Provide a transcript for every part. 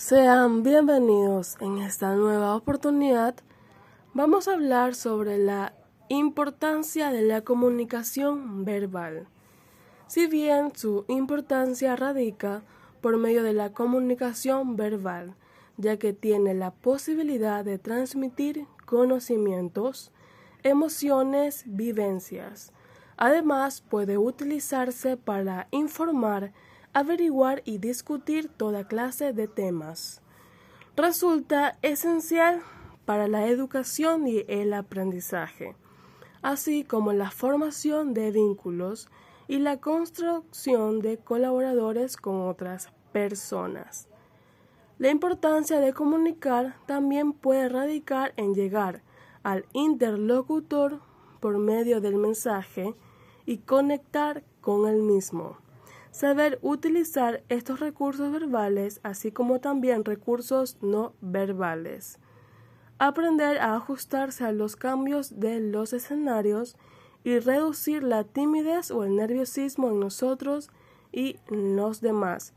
Sean bienvenidos en esta nueva oportunidad. Vamos a hablar sobre la importancia de la comunicación verbal. Si bien su importancia radica por medio de la comunicación verbal, ya que tiene la posibilidad de transmitir conocimientos, emociones, vivencias. Además, puede utilizarse para informar averiguar y discutir toda clase de temas. Resulta esencial para la educación y el aprendizaje, así como la formación de vínculos y la construcción de colaboradores con otras personas. La importancia de comunicar también puede radicar en llegar al interlocutor por medio del mensaje y conectar con el mismo. Saber utilizar estos recursos verbales, así como también recursos no verbales. Aprender a ajustarse a los cambios de los escenarios y reducir la timidez o el nerviosismo en nosotros y los demás,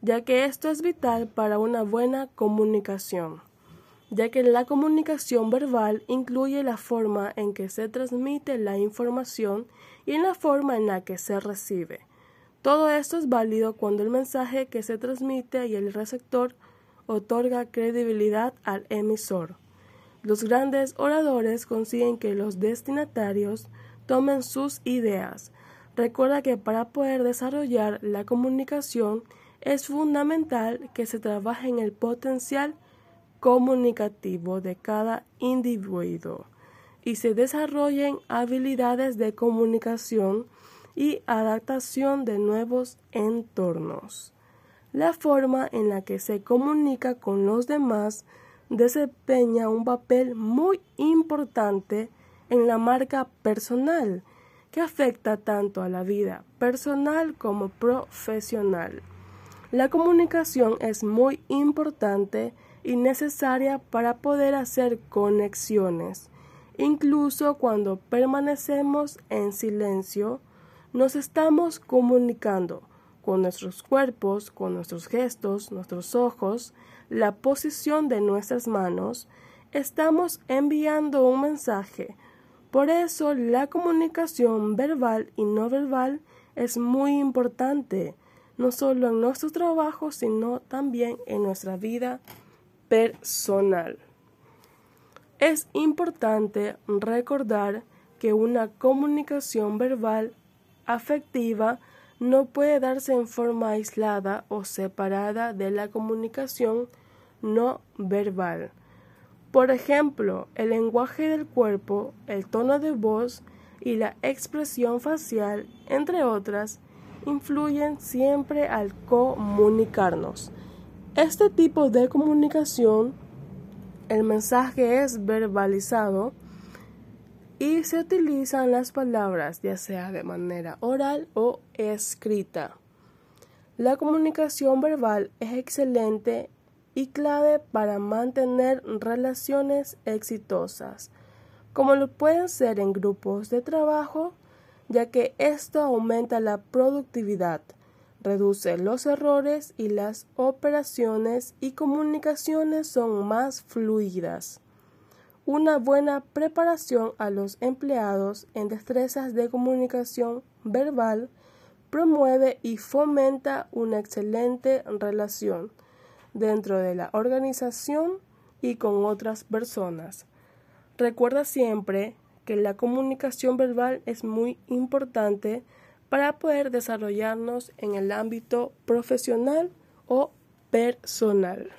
ya que esto es vital para una buena comunicación, ya que la comunicación verbal incluye la forma en que se transmite la información y en la forma en la que se recibe. Todo esto es válido cuando el mensaje que se transmite y el receptor otorga credibilidad al emisor. Los grandes oradores consiguen que los destinatarios tomen sus ideas. Recuerda que para poder desarrollar la comunicación es fundamental que se trabaje en el potencial comunicativo de cada individuo y se desarrollen habilidades de comunicación y adaptación de nuevos entornos. La forma en la que se comunica con los demás desempeña un papel muy importante en la marca personal, que afecta tanto a la vida personal como profesional. La comunicación es muy importante y necesaria para poder hacer conexiones, incluso cuando permanecemos en silencio nos estamos comunicando con nuestros cuerpos, con nuestros gestos, nuestros ojos, la posición de nuestras manos, estamos enviando un mensaje. Por eso la comunicación verbal y no verbal es muy importante, no solo en nuestro trabajo, sino también en nuestra vida personal. Es importante recordar que una comunicación verbal afectiva no puede darse en forma aislada o separada de la comunicación no verbal. Por ejemplo, el lenguaje del cuerpo, el tono de voz y la expresión facial, entre otras, influyen siempre al comunicarnos. Este tipo de comunicación, el mensaje es verbalizado, y se utilizan las palabras ya sea de manera oral o escrita. La comunicación verbal es excelente y clave para mantener relaciones exitosas, como lo pueden ser en grupos de trabajo, ya que esto aumenta la productividad, reduce los errores y las operaciones y comunicaciones son más fluidas una buena preparación a los empleados en destrezas de comunicación verbal promueve y fomenta una excelente relación dentro de la organización y con otras personas. Recuerda siempre que la comunicación verbal es muy importante para poder desarrollarnos en el ámbito profesional o personal.